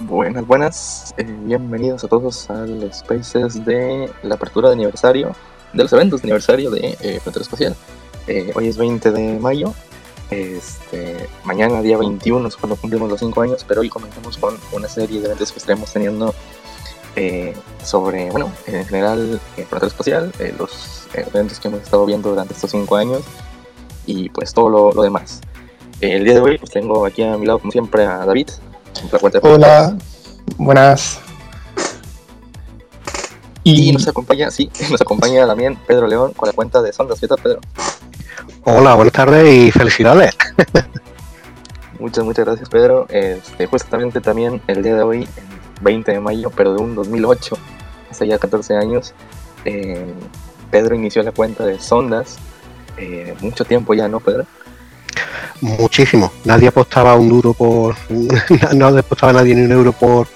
Buenas, buenas. Eh, bienvenidos a todos al Spaces de la apertura de aniversario, de los eventos de aniversario de eh, Frontera Espacial. Eh, hoy es 20 de mayo. Este, mañana, día 21, es cuando cumplimos los 5 años, pero hoy comenzamos con una serie de eventos que estaremos teniendo eh, sobre, bueno, en general, eh, Frontera Espacial, eh, los eventos que hemos estado viendo durante estos 5 años y pues todo lo, lo demás. El día de hoy, pues tengo aquí a mi lado, como siempre, a David. Hola, buenas. Y Y nos acompaña, sí, nos acompaña también Pedro León con la cuenta de Sondas. ¿Qué tal, Pedro? Hola, buenas tardes y felicidades. Muchas, muchas gracias, Pedro. Este, justamente también el día de hoy, el 20 de mayo, pero de un 2008, hace ya 14 años, eh, Pedro inició la cuenta de Sondas. eh, mucho tiempo ya, ¿no, Pedro? Muchísimo. Nadie apostaba un duro por. no apostaba nadie ni un euro por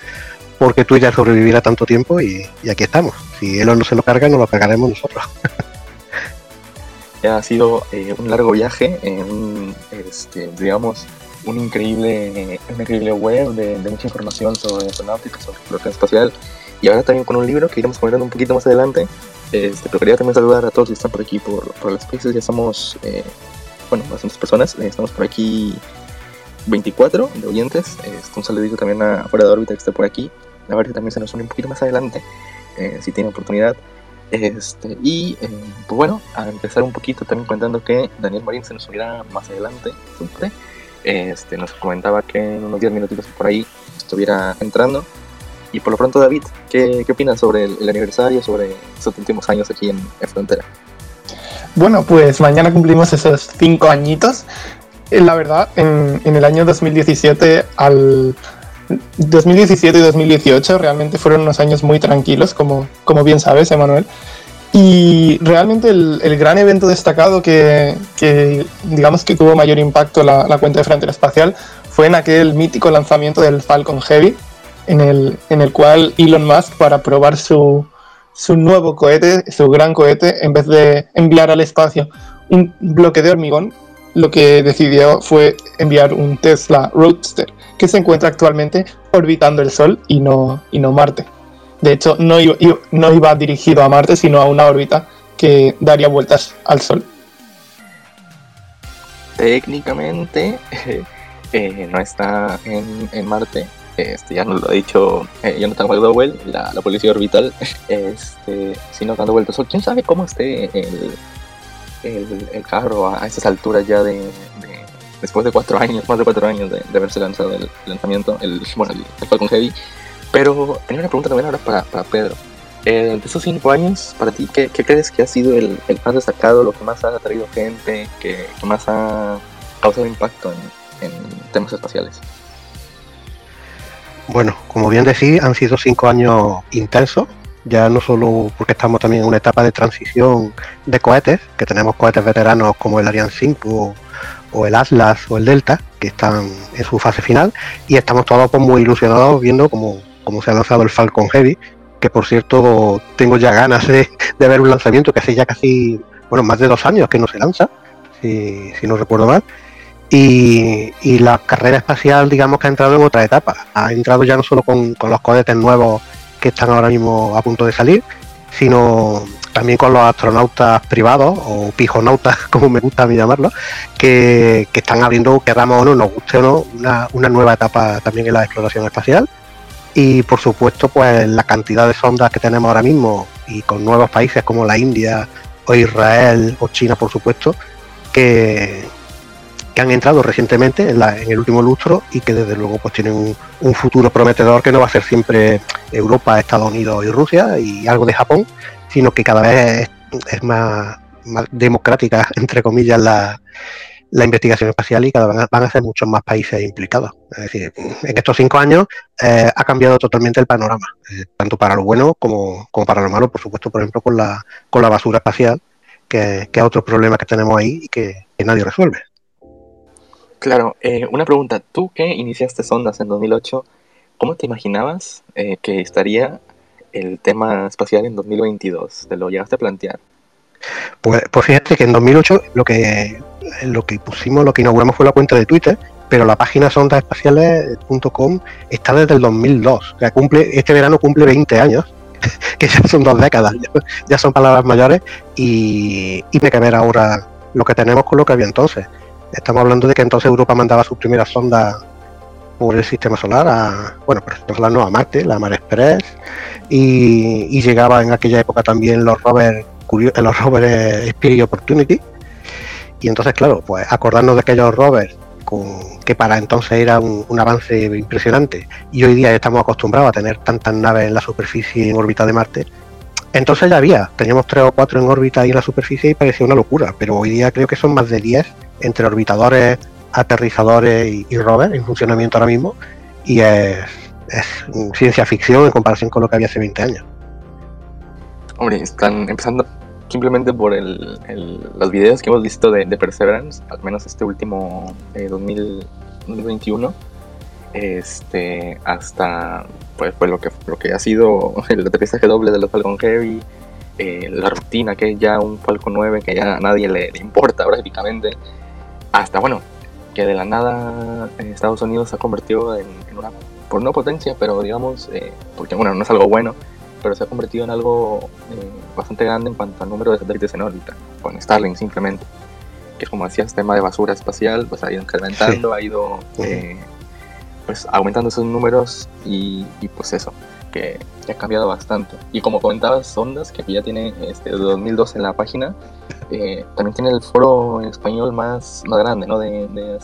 porque Twitter sobreviviera tanto tiempo y, y aquí estamos. Si Elon no se lo carga, nos lo cargaremos nosotros. Ha sido eh, un largo viaje, eh, un, este, digamos, un increíble, una increíble web de, de mucha información sobre astronáutica, sobre exploración espacial, y ahora también con un libro que iremos comentando un poquito más adelante. Este, pero quería también saludar a todos que están por aquí, por, por las spaces, ya estamos, eh, bueno, bastantes personas, eh, estamos por aquí 24 de oyentes, este, un saludito también a Fuera de órbita que está por aquí, a ver si también se nos une un poquito más adelante, eh, si tiene oportunidad. Este, y eh, pues bueno, a empezar un poquito también contando que Daniel Marín se nos unirá más adelante, siempre. Este, nos comentaba que en unos 10 minutitos por ahí estuviera entrando. Y por lo pronto, David, ¿qué, qué opinas sobre el, el aniversario, sobre estos últimos años aquí en, en Frontera? Bueno, pues mañana cumplimos esos cinco añitos. Eh, La verdad, en, el año 2017 al 2017 y 2018 realmente fueron unos años muy tranquilos, como, como bien sabes, Emanuel. Y realmente el, el gran evento destacado que, que, digamos que tuvo mayor impacto la, la cuenta de Frontera Espacial fue en aquel mítico lanzamiento del Falcon Heavy, en el, en el cual Elon Musk, para probar su, su nuevo cohete, su gran cohete, en vez de enviar al espacio un bloque de hormigón, lo que decidió fue enviar un Tesla Roadster, que se encuentra actualmente orbitando el Sol y no, y no Marte. De hecho, no iba, dirigido a Marte, sino a una órbita que daría vueltas al Sol. Técnicamente eh, no está en, en Marte. Este, ya nos lo ha dicho eh, Jonathan McDowell, la, la policía orbital, este, sino dando vueltas. ¿Quién sabe cómo esté el, el, el carro a, a esas alturas ya de, de- después de cuatro años, más de cuatro años de, de haberse lanzado el lanzamiento, el, bueno, el, el Falcon Heavy? Pero tenía una pregunta también ahora para, para Pedro. Eh, de esos cinco años, para ti, ¿qué, qué crees que ha sido el, el más destacado, lo que más ha atraído gente, que, que más ha causado impacto en, en temas espaciales? Bueno, como bien decís, han sido cinco años intensos. Ya no solo porque estamos también en una etapa de transición de cohetes, que tenemos cohetes veteranos como el Ariane 5 o el Atlas o el Delta, que están en su fase final, y estamos todos pues, muy ilusionados viendo cómo, se ha lanzado el Falcon Heavy, que por cierto tengo ya ganas de, ver un lanzamiento que hace ya casi, bueno, más de dos años que no se lanza, si no recuerdo mal. Y, la carrera espacial, digamos que ha entrado en otra etapa. Ha entrado ya no solo con, los cohetes nuevos que están ahora mismo a punto de salir, sino también con los astronautas privados o pijonautas, como me gusta a mí llamarlo, que, que están abriendo, queramos o no, nos guste o no, una, una nueva etapa también en la exploración espacial. Y por supuesto, pues la cantidad de sondas que tenemos ahora mismo y con nuevos países como la India o Israel o China, por supuesto, que, que han entrado recientemente en, la- en el último lustro y que desde luego pues tienen un, futuro prometedor que no va a ser siempre Europa, Estados Unidos y Rusia y algo de Japón, sino que cada vez es, más, democrática, entre comillas, la, la investigación espacial y cada vez van a ser muchos más países implicados. Es decir, en estos cinco años eh, ha cambiado totalmente el panorama, eh, tanto para lo bueno como, como para lo malo, por supuesto, por ejemplo, con la, con la basura espacial, que, que es otro problema que tenemos ahí y que nadie resuelve. Claro, eh, una pregunta. Tú que iniciaste Sondas en 2008, ¿cómo te imaginabas eh, que estaría el tema espacial en 2022? ¿Te lo llegaste a plantear? Pues, pues fíjate que en 2008 lo que lo que pusimos, lo que inauguramos fue la cuenta de Twitter, pero la página sondasespaciales.com está desde el 2002. O sea, cumple, este verano cumple 20 años, que ya son dos décadas, ya, son palabras mayores, y, y me que ver ahora lo que tenemos con lo que había entonces. Estamos hablando de que entonces Europa mandaba sus primeras sondas por el sistema solar, a, bueno, por el sistema a Marte, la Mar Express, y, y llegaba en aquella época también los rovers, los rovers Spirit Opportunity, y entonces, claro, pues acordarnos de aquellos rovers que para entonces era un, avance impresionante y hoy día estamos acostumbrados a tener tantas naves en la superficie y en órbita de Marte. Entonces ya había, teníamos tres o cuatro en órbita y en la superficie y parecía una locura, pero hoy día creo que son más de 10 entre orbitadores, aterrizadores y, rovers en funcionamiento ahora mismo y es, ciencia ficción en comparación con lo que había hace 20 años. Hombre, están empezando simplemente por el, los videos que hemos visto de, Perseverance, al menos este último 2021, eh, este, hasta pues, pues, lo, que, lo que ha sido el aterrizaje doble de los Falcon Heavy, eh, la rutina que es ya un Falcon 9 que ya a nadie le, importa prácticamente, hasta bueno, que de la nada eh, Estados Unidos se ha convertido en, una, por no potencia, pero digamos, porque bueno, no es algo bueno, pero se ha convertido en algo eh, bastante grande en cuanto al número de satélites en órbita, con Starlink simplemente. Que como decías, tema de basura espacial, pues ha ido incrementando, ha ido eh, pues aumentando esos números y, pues eso, que, ha cambiado bastante. Y como comentabas, Sondas, que ya tiene este 2012 en la página, eh, también tiene el foro en español más, más grande, ¿no? De, de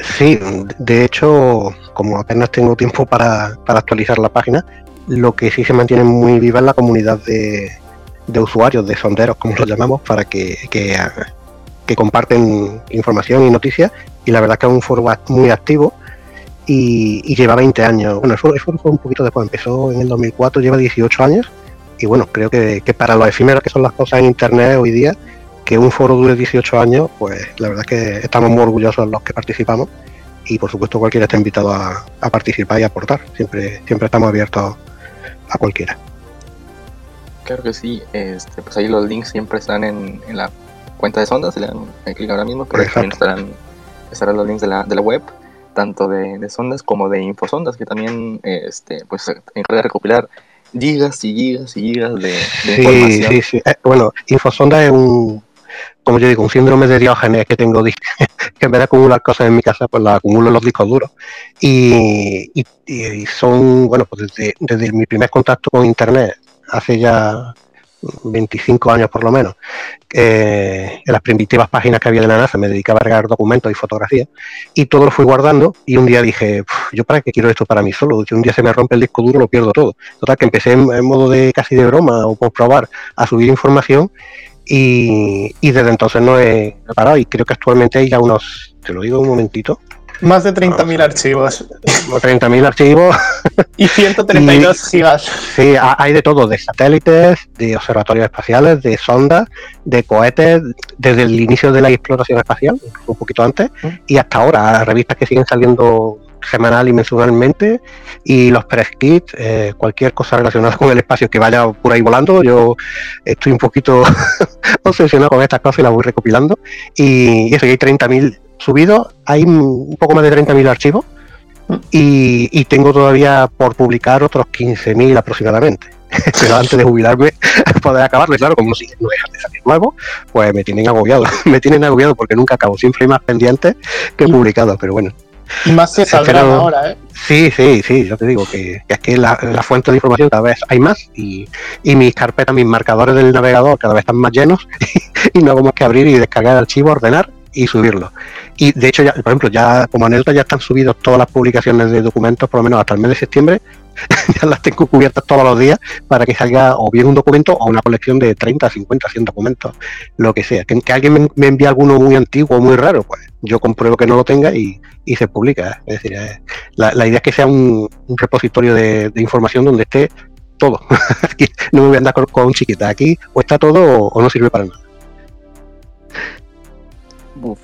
Sí, de hecho, como apenas tengo tiempo para, para, actualizar la página, lo que sí se mantiene muy viva es la comunidad de, usuarios, de sonderos, como los llamamos, para que, que, comparten información y noticias. Y la verdad es que es un foro muy activo y, lleva 20 años. Bueno, el foro, fue un poquito después, empezó en el 2004, lleva 18 años. Y bueno, creo que, que para los efímeros que son las cosas en Internet hoy día, que un foro dure 18 años, pues la verdad es que estamos muy orgullosos los que participamos y por supuesto cualquiera está invitado a, a, participar y aportar. Siempre, siempre estamos abiertos a cualquiera. Claro que sí, este, pues ahí los links siempre están en, la cuenta de Sonda, se le dan clic ahora mismo, pero también estarán, estarán los links de la, de la web, tanto de, sondas como de infosondas, que también este, pues, se encarga de recopilar gigas y gigas y gigas de, información. Sí, sí. Eh, bueno, Infosonda es un, como yo digo, un síndrome de Diógenes que tengo, que en vez de acumular cosas en mi casa, pues las acumulo en los discos duros. Y, son, bueno, pues desde, mi primer contacto con Internet, hace ya 25 años por lo menos, en las primitivas páginas que había de la NASA me dedicaba a regar documentos y fotografías y todo lo fui guardando y un día dije, yo para qué quiero esto para mí solo, si un día se me rompe el disco duro lo pierdo todo. Total que empecé en, en modo de casi de broma o por probar a subir información y, desde entonces no he parado y creo que actualmente hay ya unos, te lo digo un momentito. Más de 30.000 archivos. 30.000 archivos. Y 132 gigas. Sí, hay de todo, de satélites, de observatorios espaciales, de sondas, de cohetes, desde el inicio de la exploración espacial, un poquito antes, mm. y hasta ahora, revistas que siguen saliendo semanal y mensualmente y los press kits, eh, cualquier cosa relacionada con el espacio que vaya por ahí volando. Yo estoy un poquito obsesionado con estas cosas y las voy recopilando. Y eso, y hay 30.000 subidos, hay un poco más de 30.000 archivos y, y, tengo todavía por publicar otros 15.000 aproximadamente. Pero antes de jubilarme, poder acabarme, claro, como si no dejan de salir nuevo, pues me tienen agobiado. me tienen agobiado porque nunca acabo. Siempre hay más pendientes que publicados, pero bueno. Y más se saldrán ahora, ¿eh? Sí, sí, sí, yo te digo que, es que la, fuente de información cada vez hay más y, mis carpetas, mis marcadores del navegador cada vez están más llenos y, no hago más que abrir y descargar el archivo, ordenar y subirlo. Y de hecho, ya, por ejemplo, ya como anécdota ya están subidos todas las publicaciones de documentos, por lo menos hasta el mes de septiembre, ya las tengo cubiertas todos los días para que salga o bien un documento o una colección de 30, 50, 100 documentos, lo que sea. Que, alguien me, envíe alguno muy antiguo o muy raro, pues yo compruebo que no lo tenga y, se publica. Es decir, eh, la, idea es que sea un, repositorio de, información donde esté todo. no me voy a andar con, un chiquita. Aquí o está todo o no sirve para nada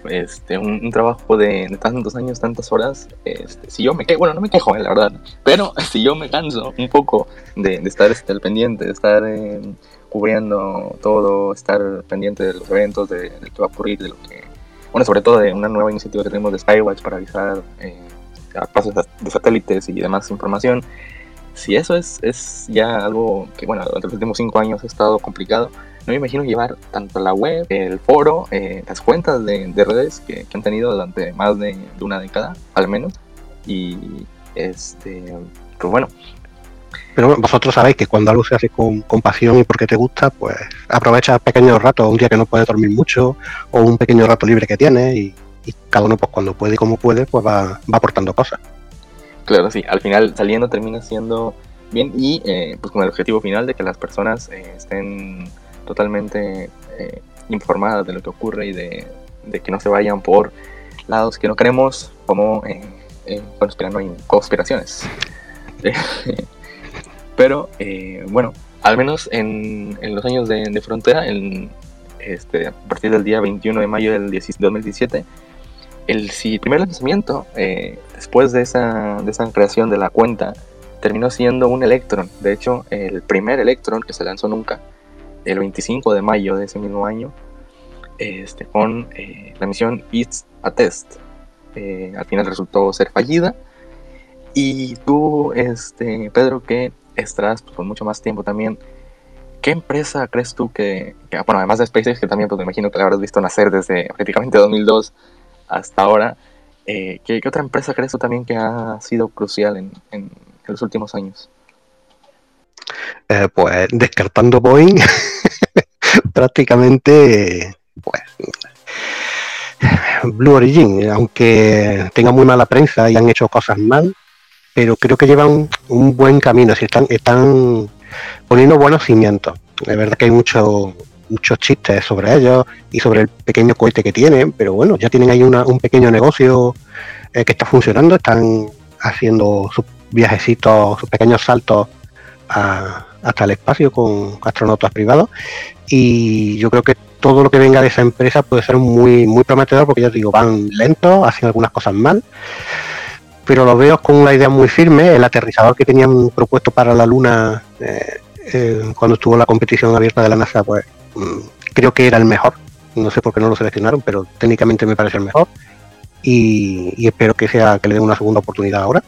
este, un, trabajo de, tantos años, tantas horas, este, si yo me quejo, bueno, no me quejo, eh, la verdad, pero si yo me canso un poco de, estar este, al pendiente, de estar em, cubriendo todo, estar pendiente de los eventos, de, lo que va a ocurrir, de lo que bueno, sobre todo de una nueva iniciativa que tenemos de Skywatch para avisar eh, a pasos de satélites y demás información. Si eso es, es ya algo que, bueno, durante los últimos cinco años ha estado complicado, no me imagino llevar tanto la web, el foro, eh, las cuentas de, redes que, han tenido durante más de, una década, al menos. Y, este, pues bueno, pero vosotros sabéis que cuando algo se hace con, pasión y porque te gusta, pues aprovecha pequeños ratos, un día que no puedes dormir mucho o un pequeño rato libre que tienes y, cada uno pues cuando puede y como puede, pues va, va, aportando cosas. Claro, sí, al final saliendo termina siendo bien y eh, pues con el objetivo final de que las personas eh, estén totalmente eh, informadas de lo que ocurre y de, que no se vayan por lados que no queremos como conspiraciones. Pero eh, bueno, al menos en, los años de, frontera, este, a partir del día 21 de mayo del 2017, el primer lanzamiento, eh, después de esa, de esa creación de la cuenta, terminó siendo un Electron. De hecho, el primer Electron que se lanzó nunca, el 25 de mayo de ese mismo año, este, con eh, la misión It's a Test. al final resultó ser fallida. Y tú, este, Pedro, que estarás pues, por mucho más tiempo también. ¿Qué empresa crees tú que, bueno, además de SpaceX, que también pues, me imagino que la habrás visto nacer desde prácticamente 2002 hasta ahora, eh, ¿qué, otra empresa crees tú también que ha sido crucial en, en, los últimos años? Eh, pues descartando Boeing, prácticamente, pues, Blue Origin, aunque tenga muy mala prensa y han hecho cosas mal, pero creo que llevan un buen camino, si están, están poniendo buenos cimientos. Es verdad que hay muchos muchos chistes sobre ellos y sobre el pequeño cohete que tienen, pero bueno, ya tienen ahí un pequeño negocio eh, que está funcionando, están haciendo sus viajecitos, sus pequeños saltos hasta el espacio con astronautas privados y yo creo que todo lo que venga de esa empresa puede ser muy muy prometedor porque ya digo, van lentos, hacen algunas cosas mal, pero lo veo con una idea muy firme. El aterrizador que tenían propuesto para la Luna eh, eh, cuando estuvo la competición abierta de la NASA, pues mm, creo que era el mejor. No sé por qué no lo seleccionaron, pero técnicamente me parece el mejor. Y, espero que sea que le den una segunda oportunidad ahora.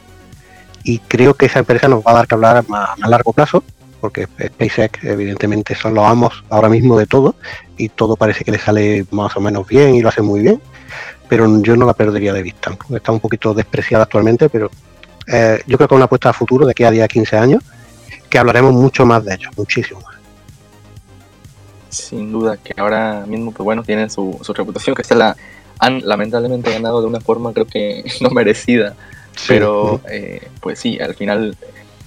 Y creo que esa empresa nos va a dar que hablar a, largo plazo, porque SpaceX evidentemente son los amos ahora mismo de todo y todo parece que le sale más o menos bien y lo hace muy bien pero yo no la perdería de vista. Está un poquito despreciada actualmente, pero eh, yo creo que es una apuesta a futuro de aquí a 10 a 15 años, que hablaremos mucho más de ellos, muchísimo más. Sin duda, que ahora mismo, pues bueno, tienen su, reputación, que se la han lamentablemente ganado de una forma creo que no merecida. Pero, eh, pues sí, al final,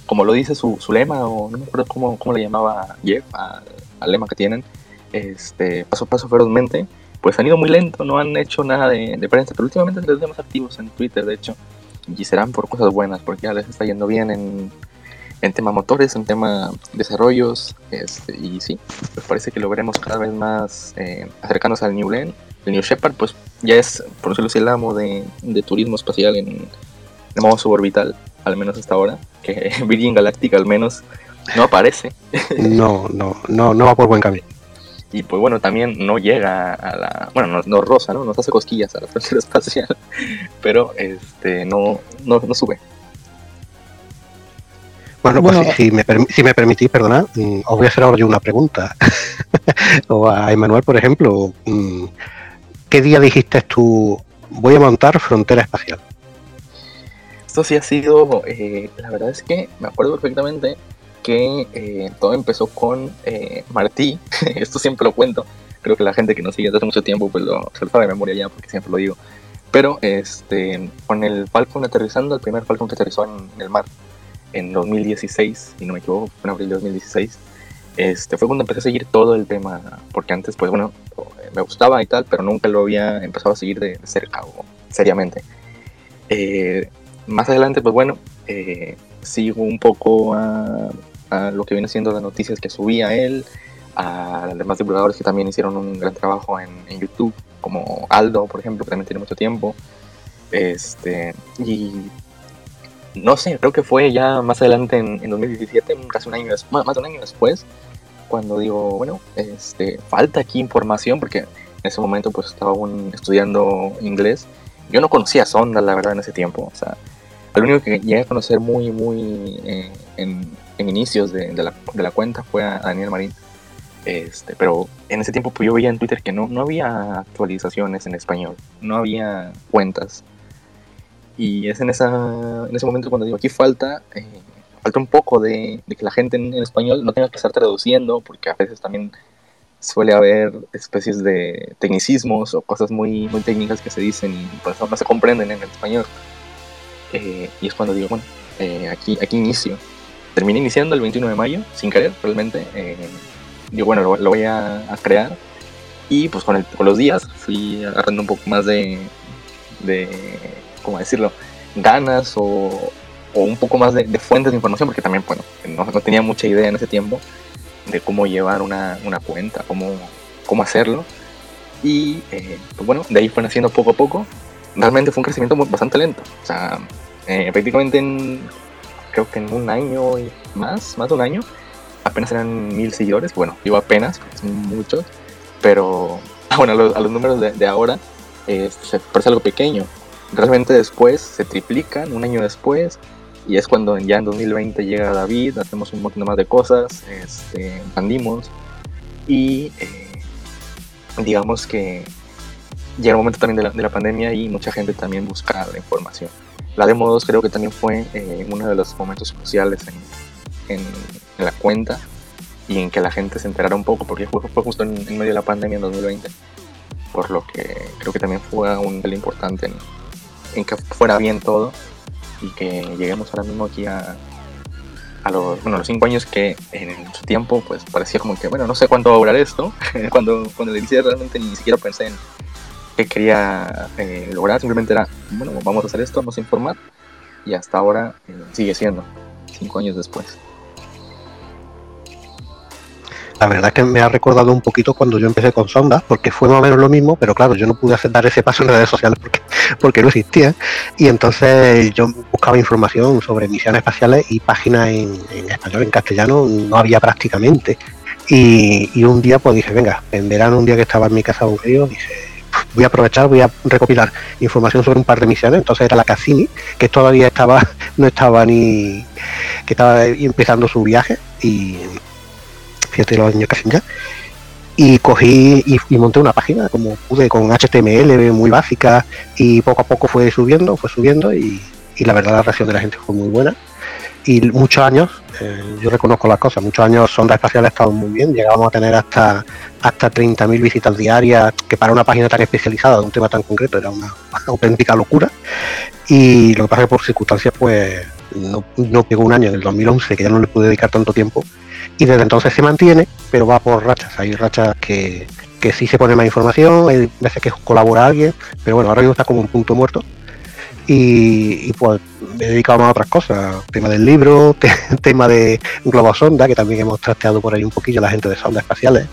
como lo dice su, lema, o no me acuerdo cómo, cómo le llamaba Jeff al, lema que tienen, este, paso a paso ferozmente, pues han ido muy lento, no han hecho nada de, prensa, pero últimamente les vemos activos en Twitter, de hecho, y serán por cosas buenas, porque ya les está yendo bien en, en tema motores, en tema desarrollos, este, y sí, pues parece que lo veremos cada vez más eh, acercándose al New Glenn. El New Shepard, pues ya es, por decirlo así, el amo de, de turismo espacial en, de modo suborbital, al menos hasta ahora, que Virgin Galactic al menos no aparece. No, no, no, no va por buen camino y pues bueno, también no llega a la, bueno, no, no rosa, ¿no? Nos hace cosquillas a la frontera espacial, pero este, no, no, no sube. Bueno, pues Si, me si, me permitís, perdona, mm, os voy a hacer ahora yo una pregunta. o a Emanuel, por ejemplo, mm, ¿qué día dijiste tú, voy a montar frontera espacial? Esto sí ha sido, eh, la verdad es que me acuerdo perfectamente que eh, todo empezó con eh, Martí, esto siempre lo cuento, creo que la gente que nos sigue desde hace mucho tiempo pues lo, sabe de memoria ya porque siempre lo digo, pero este, con el Falcon aterrizando, el primer Falcon que aterrizó en, el mar en 2016, si no me equivoco, en abril de 2016, este, fue cuando empecé a seguir todo el tema, porque antes pues bueno, me gustaba y tal, pero nunca lo había empezado a seguir de, cerca o seriamente. Eh, más adelante pues bueno, sigo un poco a a lo que viene siendo las noticias que subía él, a los demás divulgadores que también hicieron un gran trabajo en, YouTube, como Aldo, por ejemplo, que también tiene mucho tiempo. Este, y no sé, creo que fue ya más adelante en, 2017, casi un año después, más de un año después, cuando digo, bueno, este, falta aquí información, porque En ese momento pues estaba aún estudiando inglés. Yo no conocía Sonda, la verdad, en ese tiempo. O sea, el único que llegué a conocer muy, muy eh, en, inicios de, la, de, la, cuenta fue a Daniel Marín. Este, pero en ese tiempo pues, yo veía en Twitter que no, no había actualizaciones en español, no había cuentas. Y es en, esa, en ese momento cuando digo, aquí falta, eh, falta un poco de, que la gente en, español no tenga que estar traduciendo, porque a veces también suele haber especies de tecnicismos o cosas muy, muy técnicas que se dicen y por eso no se comprenden en el español. Eh, y es cuando digo, bueno, eh, aquí, aquí inicio. Terminé iniciando el 21 de mayo, sin querer, realmente digo, bueno, lo, voy a, crear. Y pues con, los días fui agarrando un poco más de, de ¿cómo decirlo? Ganas o, o un poco más de, fuentes de información, porque también, bueno, no, no, tenía mucha idea en ese tiempo de cómo llevar una, una cuenta, cómo, cómo hacerlo. Y eh, pues bueno, de ahí fue naciendo poco a poco. Realmente fue un crecimiento bastante lento. O sea, eh, prácticamente en, creo que en un año y más, más de un año, apenas eran mil seguidores. Bueno, digo apenas, son muchos, pero bueno, a los, a los números de, de ahora eh, se parece algo pequeño. Realmente después se triplican, un año después, y es cuando ya en 2020 llega David, hacemos un montón más de cosas, este, expandimos y eh, digamos que llega el momento también de la, de la, pandemia y mucha gente también busca la información. La demo 2 creo que también fue eh, uno de los momentos cruciales en, en, la cuenta y en que la gente se enterara un poco, porque fue, fue justo en, medio de la pandemia en 2020, por lo que creo que también fue un nivel importante en, en, que fuera bien todo y que lleguemos ahora mismo aquí a, a los, bueno, los cinco años que en su tiempo pues parecía como que, bueno, no sé cuánto va a durar esto, cuando, cuando le inicié realmente ni siquiera pensé en qué quería eh, lograr, simplemente era, bueno, vamos a hacer esto, vamos a informar y hasta ahora eh, sigue siendo, cinco años después. La verdad es que me ha recordado un poquito cuando yo empecé con Sonda, porque fue más o menos lo mismo, pero claro, yo no pude hacer, dar ese paso en redes sociales porque, porque no existía. Y entonces yo buscaba información sobre misiones espaciales y páginas en, español, en castellano, no había prácticamente. Y, un día pues dije, venga, en verano, un día que estaba en mi casa aburrido, dije, voy a aprovechar, voy a recopilar información sobre un par de misiones. Entonces era la Cassini, que todavía estaba, no estaba ni, que estaba empezando su viaje y fíjate los años casi ya. Y cogí y, monté una página como pude con HTML muy básica y poco a poco fue subiendo, fue subiendo y, la verdad la reacción de la gente fue muy buena. Y muchos años, eh, yo reconozco las cosas, muchos años Sonda Espacial ha estado muy bien, llegábamos a tener hasta, hasta 30.000 visitas diarias, que para una página tan especializada de un tema tan concreto era una auténtica locura. Y lo que pasa es que por circunstancias pues no, no pegó un año en el 2011, que ya no le pude dedicar tanto tiempo, y desde entonces se mantiene, pero va por rachas. Hay rachas que, que sí se pone más información, hay veces que colabora alguien, pero bueno, ahora mismo está como un punto muerto. Y, pues me he dedicado a otras cosas, tema del libro, tema de Globo Sonda, que también hemos trasteado por ahí un poquillo la gente de sondas espaciales.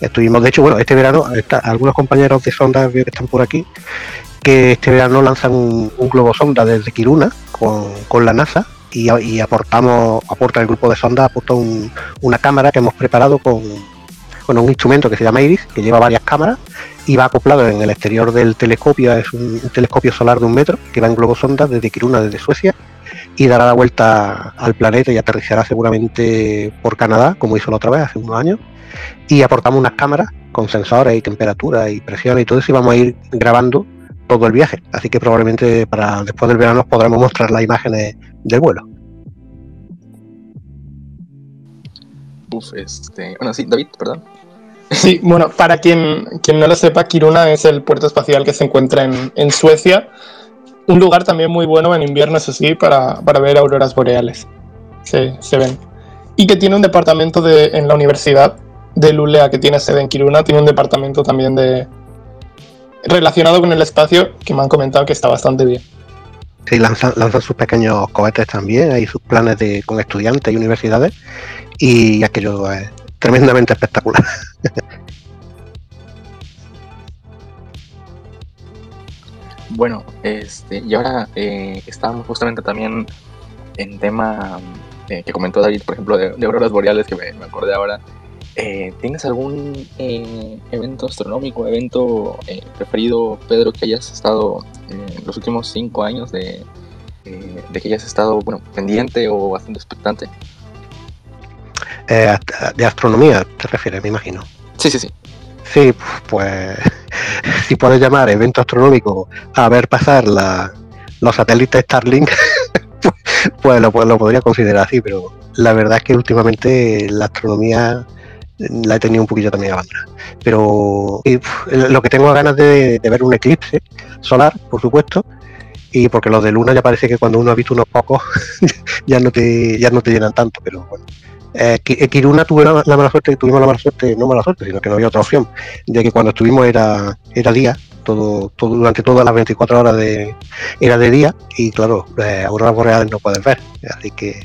Estuvimos, de hecho, bueno, este verano, algunos compañeros de sonda que están por aquí, que este verano lanzan un, globo sonda desde Kiruna con, con la NASA y, aportamos, aporta el grupo de sonda, aporta una cámara que hemos preparado con, con, un instrumento que se llama Iris, que lleva varias cámaras y va acoplado en el exterior del telescopio, es un, telescopio solar de un metro que va en globo sonda desde Kiruna, desde Suecia, y dará la vuelta al planeta y aterrizará seguramente por Canadá, como hizo la otra vez hace unos años. Y aportamos unas cámaras con sensores y temperatura y presión y todo eso y vamos a ir grabando todo el viaje. Así que probablemente para después del verano podremos mostrar las imágenes del vuelo. Uf, este. Bueno, sí, David, perdón. Sí, bueno, para quien, quien no lo sepa, Kiruna es el puerto espacial que se encuentra en, Suecia. Un lugar también muy bueno en invierno, eso sí, para, ver auroras boreales. Se, se ven. Y que tiene un departamento de, en la Universidad de Lulea, que tiene sede en Kiruna, tiene un departamento también de, relacionado con el espacio que me han comentado que está bastante bien. Sí, lanzan, sus pequeños cohetes también, hay sus planes de, con estudiantes y universidades y aquello es tremendamente espectacular. Bueno, este, y ahora eh, estábamos justamente también en tema eh, que comentó David, por ejemplo, de, auroras boreales, que me, acordé ahora. Eh, ¿Tienes algún eh, evento astronómico, evento eh, preferido, Pedro, que hayas estado en los últimos cinco años de, de que hayas estado bueno, pendiente o bastante expectante? De astronomía te refieres, me imagino. Sí, sí, sí. Sí, pues si puedes llamar evento astronómico a ver pasar la, los satélites Starlink, pues, lo, pues lo podría considerar así, pero la verdad es que últimamente la astronomía la he tenido un poquillo también abandonada. Pero lo que tengo ganas de, ver un eclipse solar, por supuesto, y porque los de luna ya parece que cuando uno ha visto unos pocos ya no te ya no te llenan tanto, pero bueno. Eh, eh Kiruna tuve la, mala suerte, tuvimos la mala suerte, no mala suerte, sino que no había otra opción, de que cuando estuvimos era, era día, todo, durante todas las 24 horas era de día y claro, eh, auroras boreales no puedes ver, así que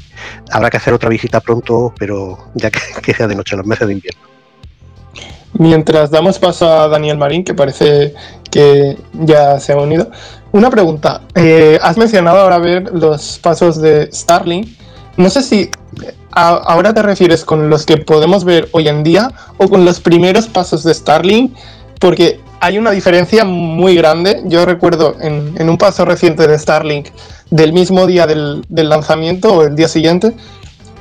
habrá que hacer otra visita pronto, pero ya que, sea de noche, en los meses de invierno. Mientras damos paso a Daniel Marín, que parece que ya se ha unido, una pregunta. Eh, has mencionado ahora ver los pasos de Starlink. No sé si ahora te refieres con los que podemos ver hoy en día o con los primeros pasos de Starlink, porque hay una diferencia muy grande. Yo recuerdo en, un paso reciente de Starlink del mismo día del, lanzamiento o el día siguiente,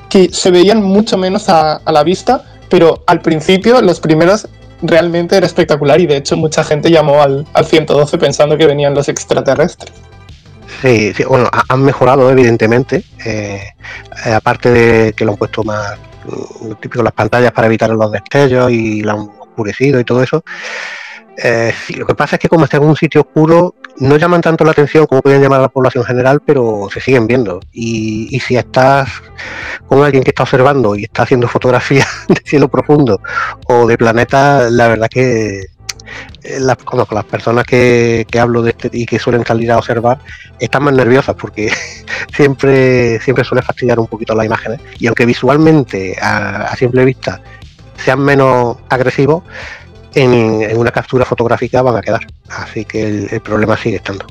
que se veían mucho menos a, la vista, pero al principio los primeros realmente era espectacular y de hecho mucha gente llamó al, 112 pensando que venían los extraterrestres. Sí, sí bueno, han mejorado evidentemente, eh, eh, aparte de que lo han puesto más, lo típico, las pantallas para evitar los destellos y lo han oscurecido y todo eso. Eh, lo que pasa es que como está en un sitio oscuro, no llaman tanto la atención como pueden llamar a la población general, pero se siguen viendo. Y, si estás con alguien que está observando y está haciendo fotografías de cielo profundo o de planeta, la verdad que las, con las personas que, hablo de este y que suelen salir a observar están más nerviosas porque siempre siempre suele fastidiar un poquito las imágenes y aunque visualmente a simple vista sean menos agresivos en, una captura fotográfica van a quedar. Así que el, problema sigue estando.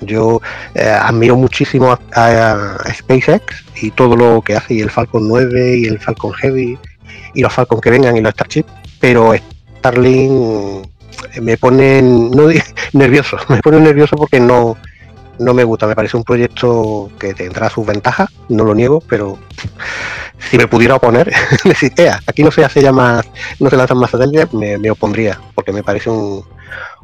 Yo eh, admiro muchísimo a, SpaceX y todo lo que hace, y el Falcon 9 y el Falcon Heavy y los Falcon que vengan y los Starship, pero Starlink me pone no, nervioso, me pone nervioso porque no, no me gusta, me parece un proyecto que tendrá sus ventajas, no lo niego, pero si me pudiera oponer, decir, aquí no se hace ya más, no se lanzan más satélites, me, opondría, porque me parece un,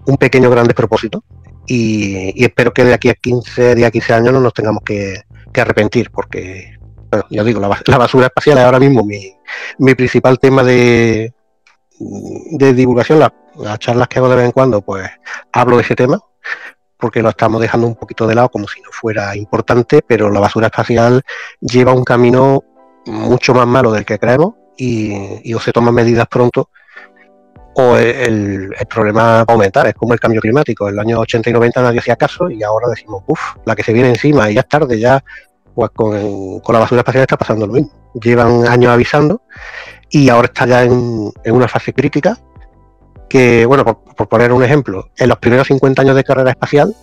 un pequeño gran despropósito. Y, espero que de aquí a 15, de 15 años no nos tengamos que, arrepentir, porque, bueno, ya digo, la, basura espacial es ahora mismo mi, principal tema de, de divulgación, las charlas que hago de vez en cuando, pues hablo de ese tema, porque lo estamos dejando un poquito de lado como si no fuera importante, pero la basura espacial lleva un camino mucho más malo del que creemos y, o se toman medidas pronto o el, problema va a aumentar. Es como el cambio climático. En los años 80 y 90 nadie hacía caso y ahora decimos, uff, la que se viene encima y ya es tarde, ya pues con, la basura espacial está pasando lo mismo. Llevan años avisando y ahora está ya en, una fase crítica que, bueno, por, poner un ejemplo, en los primeros 50 años de carrera espacial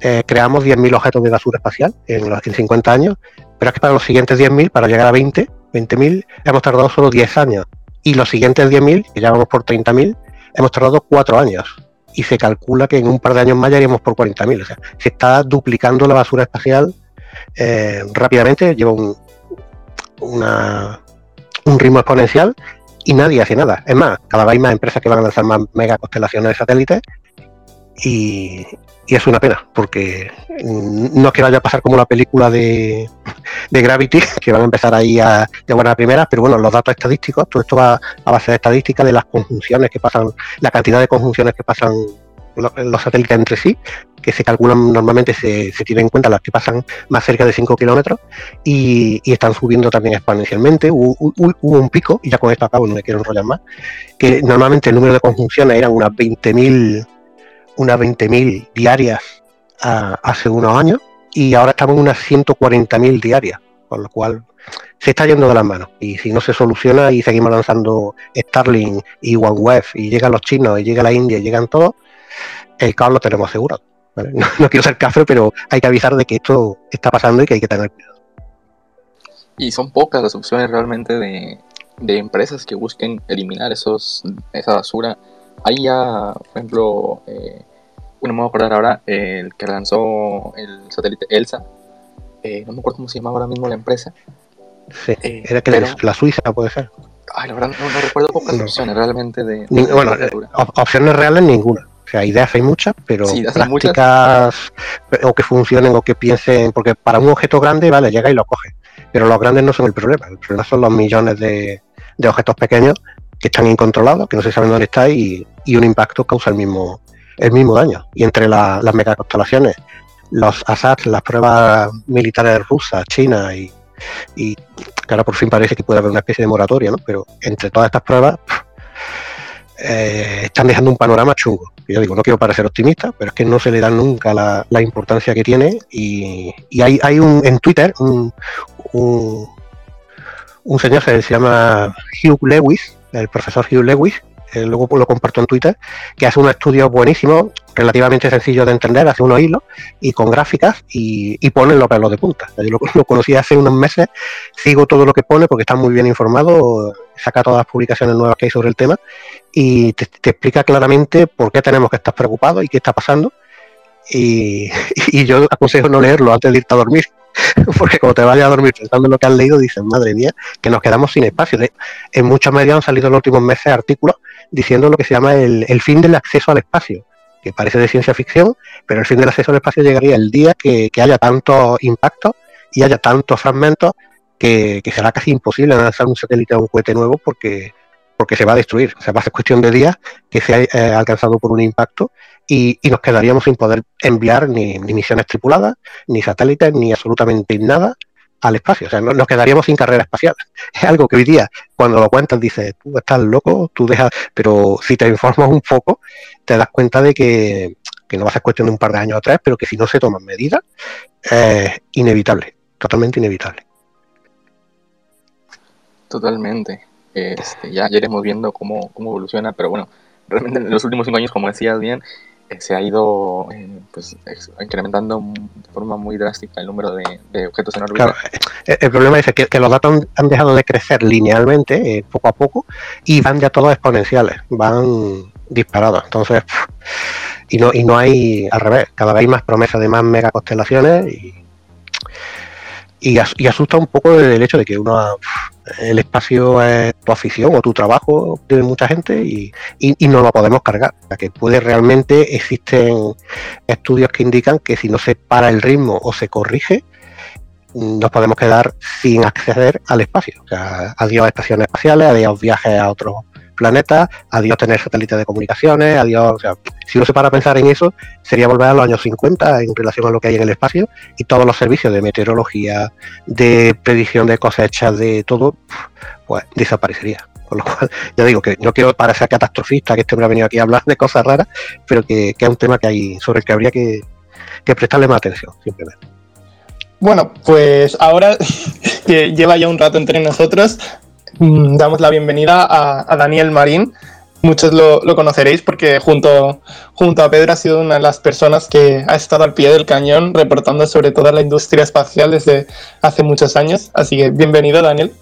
eh, creamos 10.000 objetos de basura espacial en, los, 50 años, pero es que para los siguientes 10.000, para llegar a 20, 20.000, hemos tardado solo 10 años. Y los siguientes 10.000, que ya vamos por 30.000, hemos tardado 4 años. Y se calcula que en un par de años más ya iremos por 40.000. O sea, se está duplicando la basura espacial eh, rápidamente, lleva un ritmo exponencial y nadie hace nada. Es más, cada vez hay más empresas que van a lanzar más mega constelaciones de satélites y, es una pena, porque no es que vaya a pasar como la película de, Gravity, que van a empezar ahí a, de buena primera, pero bueno, los datos estadísticos, todo esto va a base de estadística de las conjunciones que pasan, la cantidad de conjunciones que pasan los, satélites entre sí, que se calculan normalmente, se, se tienen en cuenta las que pasan más cerca de 5 kilómetros y, están subiendo también exponencialmente. Hubo, un pico, y ya con esto acabo, no me quiero enrollar más, que normalmente el número de conjunciones eran unas 20.000 unas 20.000 diarias hace unos años y ahora estamos en unas 140.000 diarias, con lo cual se está yendo de las manos. Y si no se soluciona y seguimos lanzando Starlink y OneWeb y llegan los chinos y llega la India y llegan todos, el caos lo tenemos asegurado. No, quiero ser café, pero hay que avisar de que esto está pasando y que hay que tener cuidado. Y son pocas las opciones realmente de, de empresas que busquen eliminar esos, esa basura. Hay ya, por ejemplo, eh, no me voy a acordar ahora, el que lanzó el satélite ELSA, eh, no me acuerdo cómo se llama ahora mismo la empresa. Sí, eh, era que la Suiza puede ser. Ay, la verdad no, recuerdo pocas opciones realmente de... bueno, opciones reales ninguna. O sea, ideas hay muchas, pero prácticas o que funcionen o que piensen, porque para un objeto grande, vale, llega y lo coge. Pero los grandes no son el problema, el problema son los millones de, objetos pequeños que están incontrolados, que no se sabe dónde está y, un impacto causa el mismo, el mismo daño. Y entre las megaconstelaciones, los ASAT, las pruebas militares rusas, China y, y que ahora por fin parece que puede haber una especie de moratoria, ¿no? Pero entre todas estas pruebas eh, están dejando un panorama chungo. Yo digo, no quiero parecer optimista, pero es que no se le da nunca la, importancia que tiene. Y, hay, hay, un en Twitter un, un, señor que se llama Hugh Lewis, el profesor Hugh Lewis, luego lo comparto en Twitter, que hace un estudio buenísimo, relativamente sencillo de entender, hace unos hilos y con gráficas y, pone los pelos de punta. Yo lo, lo, conocí hace unos meses, sigo todo lo que pone porque está muy bien informado, saca todas las publicaciones nuevas que hay sobre el tema y te, explica claramente por qué tenemos que estar preocupados y qué está pasando. Y, y yo aconsejo no leerlo antes de irte a dormir porque como te vayas a dormir pensando en lo que has leído, dices, madre mía, que nos quedamos sin espacio. En muchos medios han salido en los últimos meses artículos diciendo lo que se llama el, fin del acceso al espacio, que parece de ciencia ficción, pero el fin del acceso al espacio llegaría el día que, haya tantos impactos y haya tantos fragmentos que, será casi imposible lanzar un satélite o un cohete nuevo porque, porque se va a destruir. O sea, va a ser cuestión de días que se haya eh, alcanzado por un impacto y, nos quedaríamos sin poder enviar ni, misiones tripuladas, ni satélites, ni absolutamente nada al espacio. O sea, nos quedaríamos sin carrera espacial. Es algo que hoy día, cuando lo cuentas, dices, tú estás loco, tú dejas, pero si te informas un poco, te das cuenta de que, no va a ser cuestión de un par de años o tres, pero que si no se toman medidas, es inevitable, totalmente inevitable. Totalmente. Este, ya, iremos viendo cómo, cómo evoluciona, pero bueno, realmente en los últimos cinco años, como decías bien, se ha ido eh, pues, incrementando de forma muy drástica el número de, objetos en órbita. Eh, el, problema es que, los datos han, dejado de crecer linealmente, poco a poco, y van ya todos exponenciales, van disparados. Entonces, y no, y no hay al revés, cada vez hay más promesas de más megaconstelaciones y, y asusta un poco el hecho de que uno el espacio es tu afición o tu trabajo de mucha gente y, no lo podemos cargar. que puede realmente, existen estudios que indican que si no se para el ritmo o se corrige, nos podemos quedar sin acceder al espacio. O sea, adiós a estaciones espaciales, adiós viajes a otros planetas, adiós tener satélites de comunicaciones, adiós, o sea, si uno se para a pensar en eso, sería volver a los años 50 en relación a lo que hay en el espacio y todos los servicios de meteorología, de predicción de cosechas, de todo, pues desaparecería. Con lo cual, ya digo que no quiero parecer catastrofista, que este hombre ha venido aquí a hablar de cosas raras, pero que, es un tema que hay sobre el que habría que, prestarle más atención, simplemente. Bueno, pues ahora que lleva ya un rato entre nosotros, damos la bienvenida a, Daniel Marín. Muchos lo, conoceréis porque junto, junto a Pedro ha sido una de las personas que ha estado al pie del cañón reportando sobre toda la industria espacial desde hace muchos años. Así que bienvenido, Daniel.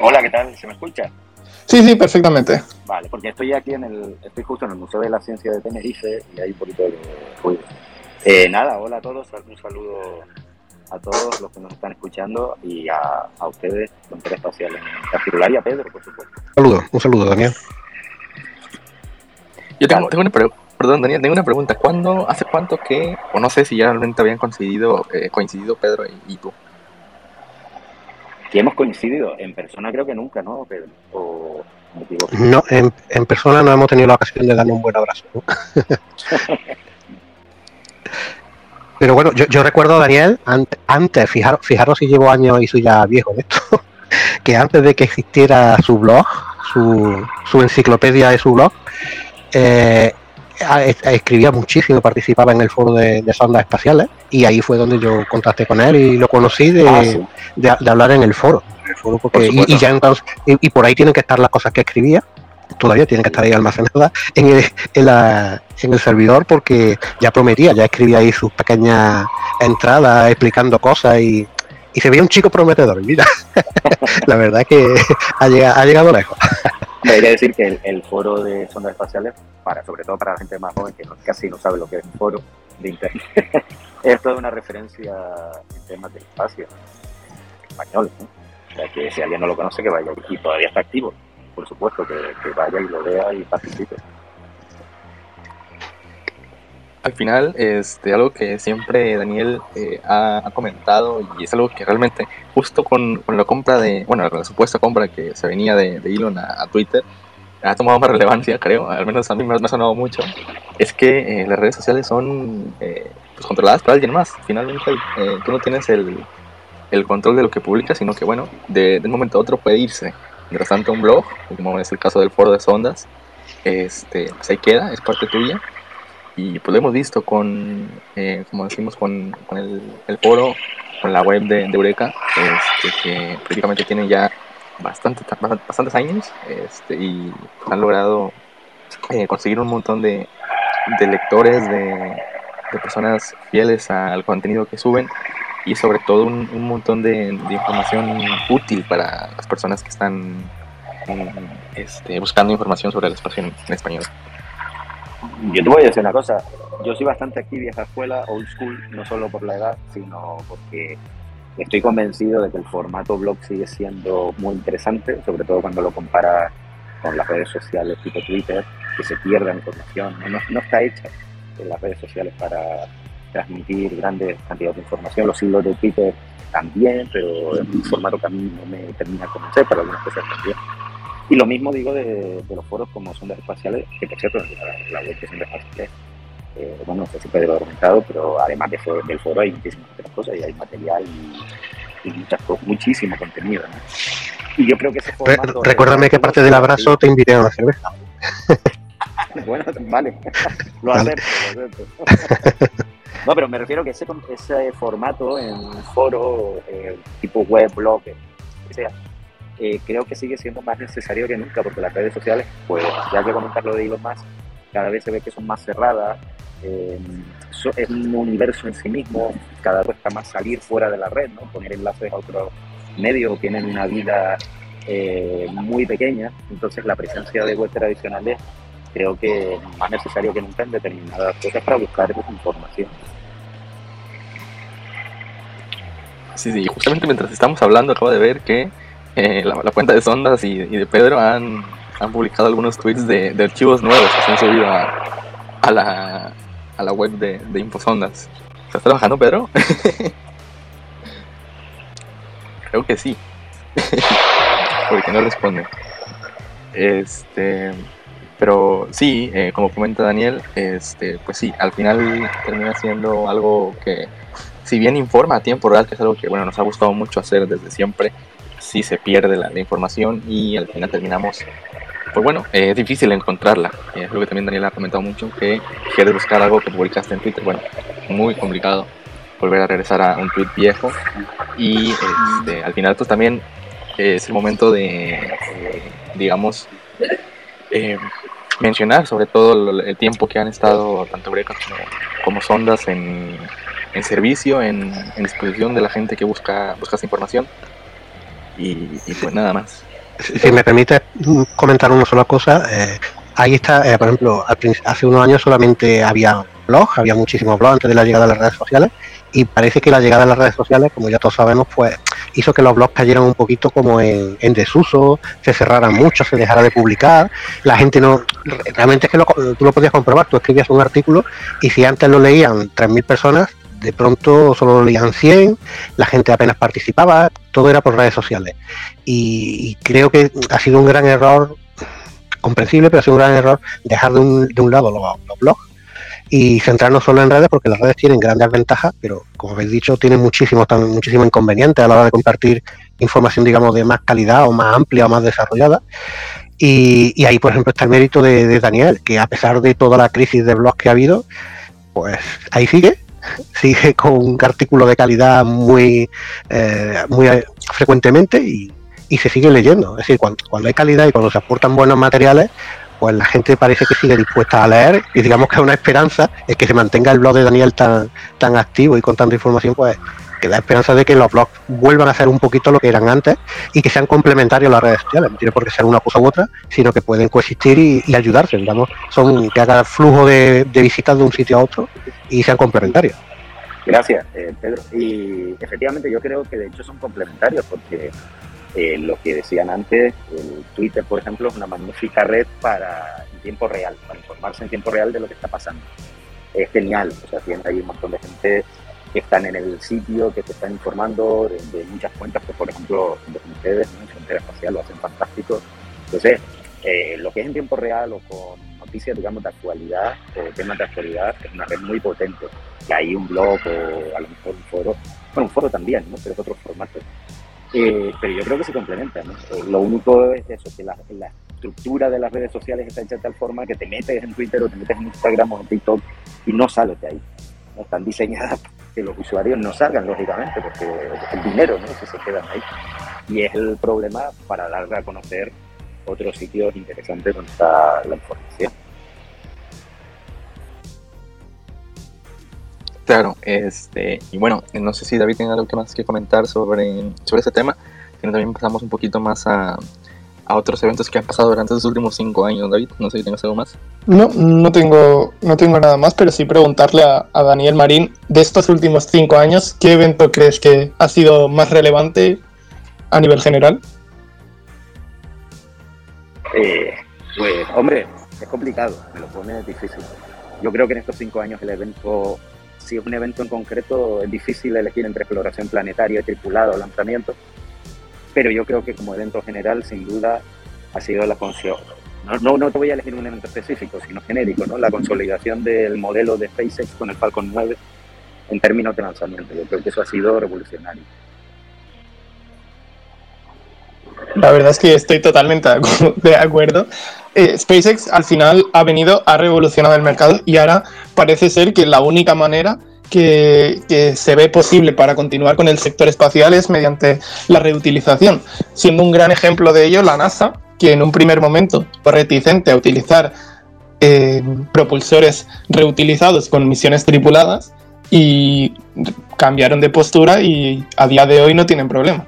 Hola, ¿qué tal? ¿Se me escucha? Sí, sí, perfectamente. Vale, porque estoy aquí en el, estoy justo en el Museo de la Ciencia de Tenerife y hay un poquito de ruido. Eh, nada, hola a todos, un saludo a todos los que nos están escuchando y a, a ustedes, Frontera Espacial en particular y a Pedro, por supuesto. Un saludo, un saludo, Daniel. Yo tengo, tengo una pregunta. Perdón, Daniel, tengo una pregunta. ¿Cuándo, hace cuánto que, o no sé si ya realmente habían coincidido, eh, coincidido Pedro y, tú? Que hemos coincidido en persona, creo que nunca, ¿no, Pedro? O, no, en, en, persona no hemos tenido la ocasión de darle un buen abrazo. Pero bueno, yo, recuerdo a Daniel, antes, fijaros, fijaros si llevo años y soy ya viejo en esto, que antes de que existiera su blog, su, su enciclopedia de su blog, eh, escribía muchísimo, participaba en el foro de, sondas espaciales y ahí fue donde yo contacté con él y lo conocí de, ah, hablar en el foro. y, ya entonces, y, por ahí tienen que estar las cosas que escribía todavía tiene que estar ahí almacenada en el, en, el servidor porque ya prometía, ya escribía ahí sus pequeñas entradas explicando cosas y, y se veía un chico prometedor. Mira, la verdad es que ha llegado, ha llegado lejos. Hay decir que el, foro de sondas espaciales, para, sobre todo para la gente más joven que casi no sabe lo que es un foro de internet, es toda una referencia en temas del espacio español. O sea, que si alguien no lo conoce, que vaya y todavía está activo. Por supuesto, que, que vaya y lo vea y participe al final, este, algo que siempre Daniel eh, ha, comentado y es algo que realmente, justo con, la compra de, bueno, la supuesta compra que se venía de, Elon a, Twitter, ha tomado más relevancia, creo, al menos a mí me, ha sonado mucho, es que eh, las redes sociales son eh, pues, controladas por alguien más. Finalmente, tú no tienes el, control de lo que publicas, sino que, bueno, de, de, un momento a otro puede irse. Mientras tanto, un blog, como es el caso del foro de sondas, este, pues ahí queda, es parte tuya. Y pues lo hemos visto con, eh, como decimos, con, con el, foro, con la web de, Eureka, este, que prácticamente tiene ya bastante, bastantes años este, y han logrado eh, conseguir un montón de, de lectores, de, de, personas fieles al contenido que suben y sobre todo un, un montón de, de, información útil para las personas que están eh, este, buscando información sobre el espacio en español. Yo te voy a decir una cosa, yo soy bastante aquí vieja escuela, old school, no solo por la edad, sino porque estoy convencido de que el formato blog sigue siendo muy interesante, sobre todo cuando lo compara con las redes sociales tipo Twitter, que se pierda información, no, no está hecha en las redes sociales para transmitir grandes cantidades de información. Los hilos de Twitter también, pero es un formato que a mí no me termina de conocer, para algunas cosas también. Y lo mismo digo de, los foros como sondas espaciales, que por cierto, la, web de sondas espaciales, eh, bueno, se siempre lo documentado, pero además de del foro hay muchísimas otras cosas y hay material y, muchas, muchísimo contenido. ¿no? Y yo creo que ese formato... Recuérdame que parte del abrazo te invité a una cerveza. bueno, vale, lo acepto, lo acepto. No, pero me refiero que ese, ese formato en foro, eh, tipo web, blog, que sea, eh, creo que sigue siendo más necesario que nunca, porque las redes sociales, pues ya que comentar lo de Elon Musk, cada vez se ve que son más cerradas, eh, es un universo en sí mismo, cada vez cuesta más salir fuera de la red, ¿no? poner enlaces a otros medios, tienen una vida eh, muy pequeña, entonces la presencia de web tradicionales creo que es más necesario que nunca en determinadas cosas para buscar información. Sí, sí, justamente mientras estamos hablando acabo de ver que eh, la, cuenta de Sondas y, de Pedro han, han, publicado algunos tweets de, archivos nuevos que se han subido a, la, a la web de, de InfoSondas. ¿Estás trabajando, Pedro? Creo que sí. Porque no responde. Este, pero sí, eh, como comenta Daniel, este, pues sí, al final termina siendo algo que, si bien informa a tiempo real, que es algo que bueno nos ha gustado mucho hacer desde siempre, sí se pierde la, información y al final terminamos, pues bueno, eh, es difícil encontrarla. Es lo que también Daniel ha comentado mucho, que quieres buscar algo que publicaste en Twitter, bueno, muy complicado volver a regresar a un tweet viejo y este, al final pues también es el momento de, eh, digamos, eh, mencionar sobre todo el tiempo que han estado tanto Breca como, Sondas en, en servicio, en, en, disposición de la gente que busca, busca información y, pues nada más. Si me permite comentar una sola cosa, eh, ahí está, eh, por ejemplo, hace unos años solamente había blogs, había muchísimos blogs antes de la llegada de las redes sociales y parece que la llegada de las redes sociales, como ya todos sabemos, pues hizo que los blogs cayeran un poquito como en, desuso, se cerraran mucho, se dejara de publicar, la gente no, realmente es que tú lo podías comprobar, tú escribías un artículo y si antes lo leían 3.000 personas, de pronto solo lo leían 100, la gente apenas participaba, todo era por redes sociales. Y, creo que ha sido un gran error, comprensible, pero ha sido un gran error dejar de un, de un lado los, blogs y centrarnos solo en redes porque las redes tienen grandes ventajas, pero como habéis dicho, tienen muchísimos muchísimo inconvenientes a la hora de compartir información, digamos, de más calidad o más amplia o más desarrollada. Y, ahí, por ejemplo, está el mérito de, de, Daniel, que a pesar de toda la crisis de blogs que ha habido, pues ahí sigue sigue con un artículo de calidad muy, eh, muy frecuentemente y, se sigue leyendo. Es decir, cuando, hay calidad y cuando se aportan buenos materiales, pues la gente parece que sigue dispuesta a leer y digamos que una esperanza es que se mantenga el blog de Daniel tan, tan activo y con tanta información, pues que da esperanza de que los blogs vuelvan a ser un poquito lo que eran antes y que sean complementarios las redes sociales. No tiene por qué ser una cosa u otra, sino que pueden coexistir y, ayudarse, digamos. Son que haga flujo de, visitas de un sitio a otro y sean complementarios. Gracias, eh, Pedro. Y efectivamente yo creo que de hecho son complementarios porque eh, lo que decían antes, el Twitter, por ejemplo, es una magnífica red para en tiempo real, para informarse en tiempo real de lo que está pasando. Es genial, o sea, tiene ahí un montón de gente que están en el sitio, que te están informando de, muchas cuentas, que por ejemplo, ustedes, en Frontera Espacial, lo hacen fantástico. Entonces, eh, lo que es en tiempo real o con noticias, digamos, de actualidad o temas de actualidad, es una red muy potente. Y hay un blog o a lo mejor un foro, bueno, un foro también, ¿no? pero es otro formato. Eh, pero yo creo que se complementan. Eh, lo único es eso, que la, la, estructura de las redes sociales está hecha de tal forma que te metes en Twitter o te metes en Instagram o en TikTok y no sales de ahí. No están diseñadas que los usuarios no salgan, lógicamente, porque el dinero ¿no? se quedan ahí. Y es el problema para darle a conocer otros sitios interesantes donde está la información. Claro, este, y bueno, no sé si David tiene algo más que comentar sobre, sobre ese tema, sino también pasamos un poquito más a, a otros eventos que han pasado durante los últimos cinco años, David. No sé si tienes algo más. No, no tengo, no tengo nada más, pero sí preguntarle a, a, Daniel Marín, de estos últimos cinco años, ¿qué evento crees que ha sido más relevante a nivel general? Eh, pues, hombre, es complicado, me lo pone difícil. Yo creo que en estos cinco años el evento si es un evento en concreto, es difícil elegir entre exploración planetaria, tripulado, lanzamiento, pero yo creo que como evento general, sin duda, ha sido la función. No, no, te voy a elegir un evento específico, sino genérico, ¿no? La consolidación del modelo de SpaceX con el Falcon 9 en términos de lanzamiento. Yo creo que eso ha sido revolucionario. La verdad es que estoy totalmente de acuerdo. Eh, SpaceX al final ha venido, ha revolucionado el mercado y ahora parece ser que la única manera que, se ve posible para continuar con el sector espacial es mediante la reutilización, siendo un gran ejemplo de ello la NASA, que en un primer momento fue reticente a utilizar eh, propulsores reutilizados con misiones tripuladas y cambiaron de postura y a día de hoy no tienen problema.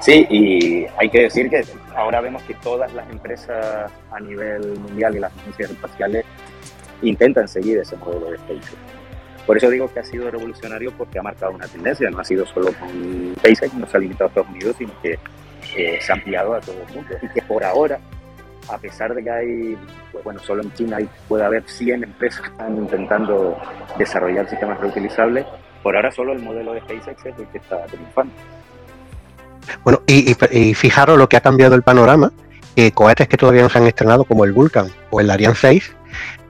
Sí, y hay que decir que ahora vemos que todas las empresas a nivel mundial y las agencias espaciales intentan seguir ese modelo de SpaceX. Por eso digo que ha sido revolucionario porque ha marcado una tendencia, no ha sido solo con SpaceX, no se ha limitado a Estados Unidos, sino que eh, se ha ampliado a todo el mundo. Y que por ahora, a pesar de que hay, pues bueno, solo en China puede haber 100 empresas que están intentando desarrollar sistemas reutilizables, por ahora solo el modelo de SpaceX es el que está triunfando. Bueno, y, fijaros lo que ha cambiado el panorama, que cohetes que todavía no se han estrenado, como el Vulcan o el Ariane 6,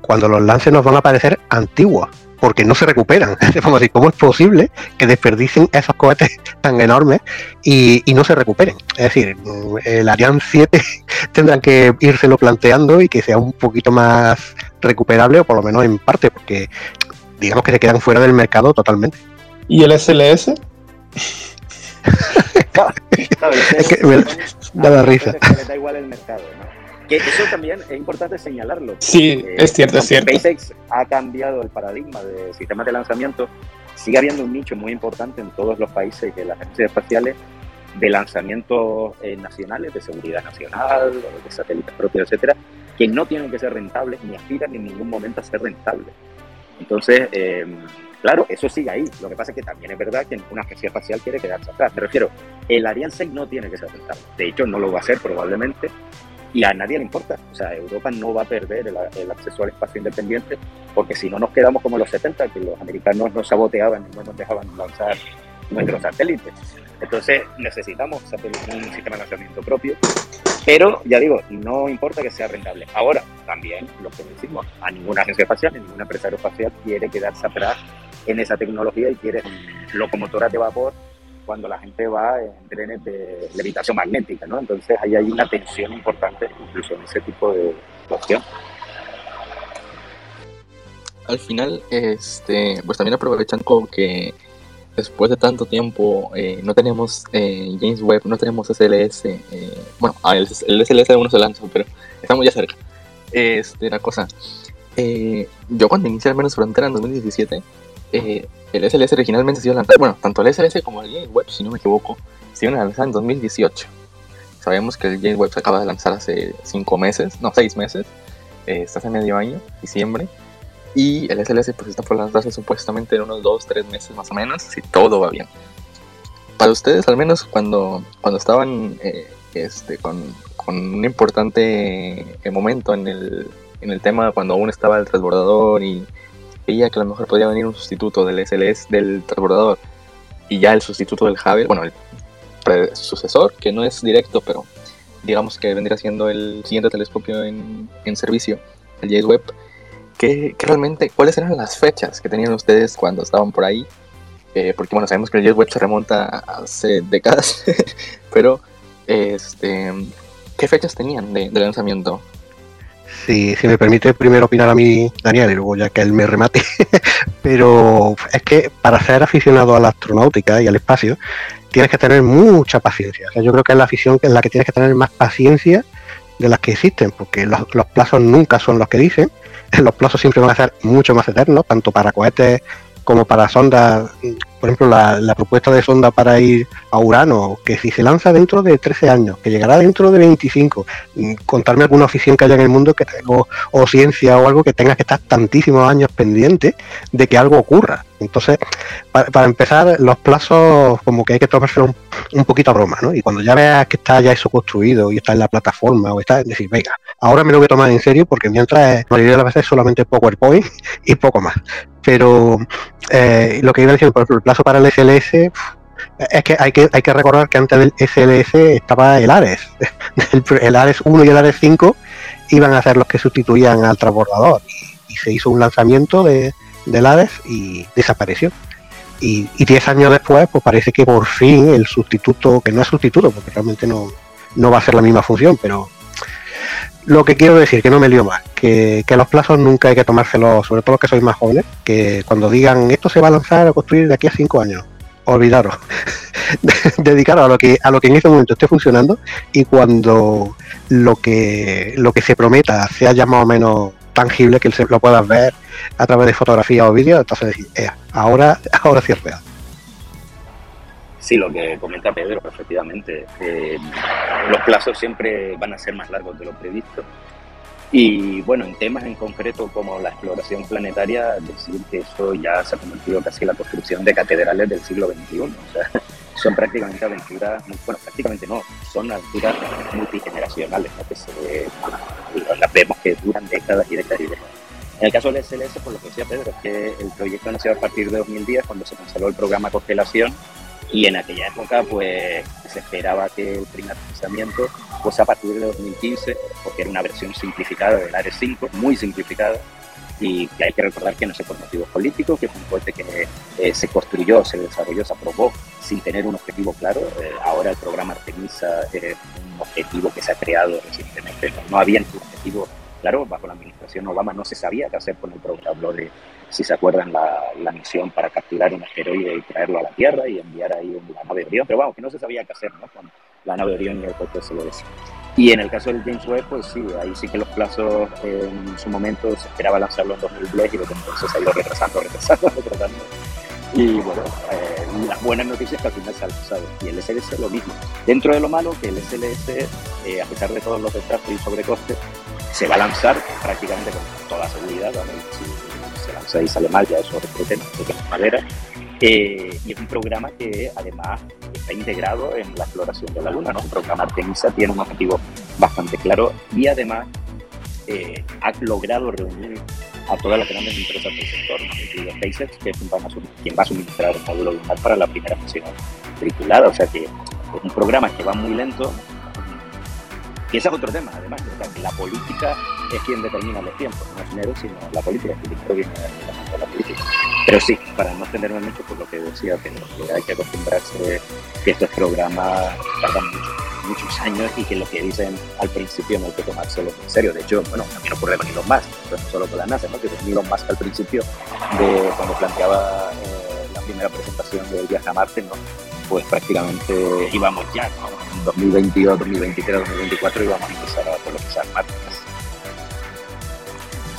cuando los lancen nos van a parecer antiguos, porque no se recuperan. ¿cómo es posible que desperdicien esos cohetes tan enormes y, no se recuperen? Es decir, el Ariane 7 tendrán que írselo planteando y que sea un poquito más recuperable, o por lo menos en parte, porque digamos que se quedan fuera del mercado totalmente. ¿Y el SLS? es que me, da risa. da igual el mercado, Que eso también es importante señalarlo. Sí, es cierto, es cierto. SpaceX ha cambiado el paradigma de sistemas de lanzamiento. Sigue habiendo un nicho muy importante en todos los países de las agencias espaciales de lanzamientos eh, nacionales, de seguridad nacional, de satélites propios, etcétera, que no tienen que ser rentables ni aspiran en ningún momento a ser rentables. Entonces, eh, Claro, eso sigue ahí. Lo que pasa es que también es verdad que ninguna agencia espacial quiere quedarse atrás. Me refiero, el Ariane 6 no tiene que ser rentable. De hecho, no lo va a ser probablemente. Y a nadie le importa. O sea, Europa no va a perder el, acceso al espacio independiente porque si no nos quedamos como los 70, que los americanos nos saboteaban y no nos dejaban lanzar nuestros satélites. Entonces necesitamos un sistema de lanzamiento propio pero ya digo, no importa que sea rentable. Ahora, también lo que decimos, a ninguna agencia espacial, ninguna empresa aeroespacial quiere quedarse atrás en esa tecnología y quieren locomotoras de vapor cuando la gente va en trenes de levitación magnética, ¿no? Entonces ahí hay una tensión importante incluso en ese tipo de opción. Al final, este, pues también aprovechando que después de tanto tiempo eh, no tenemos eh, James Webb, no tenemos SLS, eh, bueno, el, el, SLS aún no se lanzó, pero estamos ya cerca. Este, la cosa, eh, yo cuando inicié al menos Frontera en 2017, eh, el SLS originalmente se iba a lanzar, bueno, tanto el SLS como el Web, si no me equivoco, se iban a lanzar en 2018. Sabemos que el Web se acaba de lanzar hace 5 meses, no, 6 meses, eh, está hace medio año, diciembre, y el SLS pues está por lanzarse supuestamente en unos 2-3 meses más o menos, si todo va bien. Para ustedes, al menos cuando, cuando estaban eh, este, con, con, un importante momento en el, en el tema, cuando aún estaba el transbordador y veía que a lo mejor podía venir un sustituto del SLS del transbordador y ya el sustituto del Hubble, bueno, el sucesor, que no es directo, pero digamos que vendría siendo el siguiente telescopio en, en servicio, el James Webb. ¿Qué, realmente, cuáles eran las fechas que tenían ustedes cuando estaban por ahí? Eh, porque bueno, sabemos que el James Webb se remonta hace décadas, pero este, ¿qué fechas tenían de, de lanzamiento? Si, si, me permite primero opinar a mí, Daniel, y luego ya que él me remate. Pero es que para ser aficionado a la astronáutica y al espacio, tienes que tener mucha paciencia. O sea, yo creo que es la afición en la que tienes que tener más paciencia de las que existen, porque los, los plazos nunca son los que dicen. Los plazos siempre van a ser mucho más eternos, tanto para cohetes como para sondas, por ejemplo, la, propuesta de sonda para ir a Urano, que si se lanza dentro de 13 años, que llegará dentro de 25, mm, contarme alguna afición que haya en el mundo que o, o ciencia o algo que tenga que estar tantísimos años pendiente de que algo ocurra. Entonces, para, empezar, los plazos como que hay que tomárselo un, un, poquito a broma, ¿no? Y cuando ya veas que está ya eso construido y está en la plataforma o está, decir, venga, ahora me lo voy a tomar en serio porque mientras la mayoría de las veces solamente PowerPoint y poco más. Pero eh, lo que iba a decir, por ejemplo, el plazo para el SLS es que hay que, hay que recordar que antes del SLS estaba el Ares. El, Ares 1 y el Ares 5 iban a ser los que sustituían al transbordador. Y, se hizo un lanzamiento de, del Ares y desapareció. Y, y 10 años después, pues parece que por fin el sustituto, que no es sustituto, porque realmente no, no va a ser la misma función, pero lo que quiero decir, que no me lío más, que, los plazos nunca hay que tomárselos, sobre todo los que sois más jóvenes, que cuando digan esto se va a lanzar a construir de aquí a cinco años, olvidaros, dedicaros a lo que a lo que en este momento esté funcionando y cuando lo que lo que se prometa sea ya más o menos tangible que lo puedas ver a través de fotografía o vídeo, entonces decir, ahora ahora sí es real. Sí, lo que comenta Pedro, efectivamente. Eh, los plazos siempre van a ser más largos de lo previsto. Y bueno, en temas en concreto como la exploración planetaria, decir que eso ya se ha convertido casi en la construcción de catedrales del siglo XXI. O sea, son prácticamente aventuras, bueno, prácticamente no, son aventuras multigeneracionales, ¿no? que se, las vemos que duran décadas y décadas y décadas. En el caso del SLS, por lo que decía Pedro, es que el proyecto nació a partir de 2010, cuando se canceló el programa Constelación, y en aquella época, pues se esperaba que el primer lanzamiento fuese a partir de 2015, porque era una versión simplificada del Ares 5, muy simplificada, y que hay que recordar que no sé por motivos políticos, que fue un cohete que eh, se construyó, se desarrolló, se aprobó sin tener un objetivo claro. Eh, ahora el programa Artemisa es un objetivo que se ha creado recientemente, no, no había ningún objetivo claro, bajo la administración Obama no se sabía qué hacer con el programa de si se acuerdan, la, la, misión para capturar un asteroide y traerlo a la Tierra y enviar ahí la nave Orión, pero vamos, que no se sabía qué hacer ¿no? con la nave Orión y el cohete SLS. Y en el caso del James Webb, pues sí, ahí sí que los plazos en su momento se esperaba lanzarlo en 2010 y lo que entonces se ha ido retrasando, retrasando, retrasando. Y bueno, eh, las buenas noticias que al final se ha lanzado. Y el SLS lo mismo. Dentro de lo malo, que el SLS, eh, a pesar de todos los retrasos y sobrecostes, se va a lanzar prácticamente con toda seguridad. Si se lanza y sale mal, ya eso es madera. Eh, y es un programa que además está integrado en la exploración de la Luna. ¿no? El programa Artemisa tiene un objetivo bastante claro y además eh, ha logrado reunir a todas las grandes empresas del sector, incluido SpaceX, que es quien va a suministrar el módulo lunar para la primera misión tripulada. O sea que es un programa que va muy lento, y ese es otro tema, además, la política es quien determina los tiempos, no es dinero, sino la política, el dinero viene de la política. Pero sí, para no extenderme mucho por lo que decía, que, hay que acostumbrarse que estos programas tardan muchos años y que lo que dicen al principio no hay que tomárselo en serio. De hecho, bueno, también ocurre con Elon Musk, no solo con la NASA, ¿no? que Elon Musk al principio, de cuando planteaba eh, la primera presentación del viaje a Marte, ¿no? Pues prácticamente íbamos ya, en 2022, 2023, 2024 íbamos a empezar a colonizar Marte.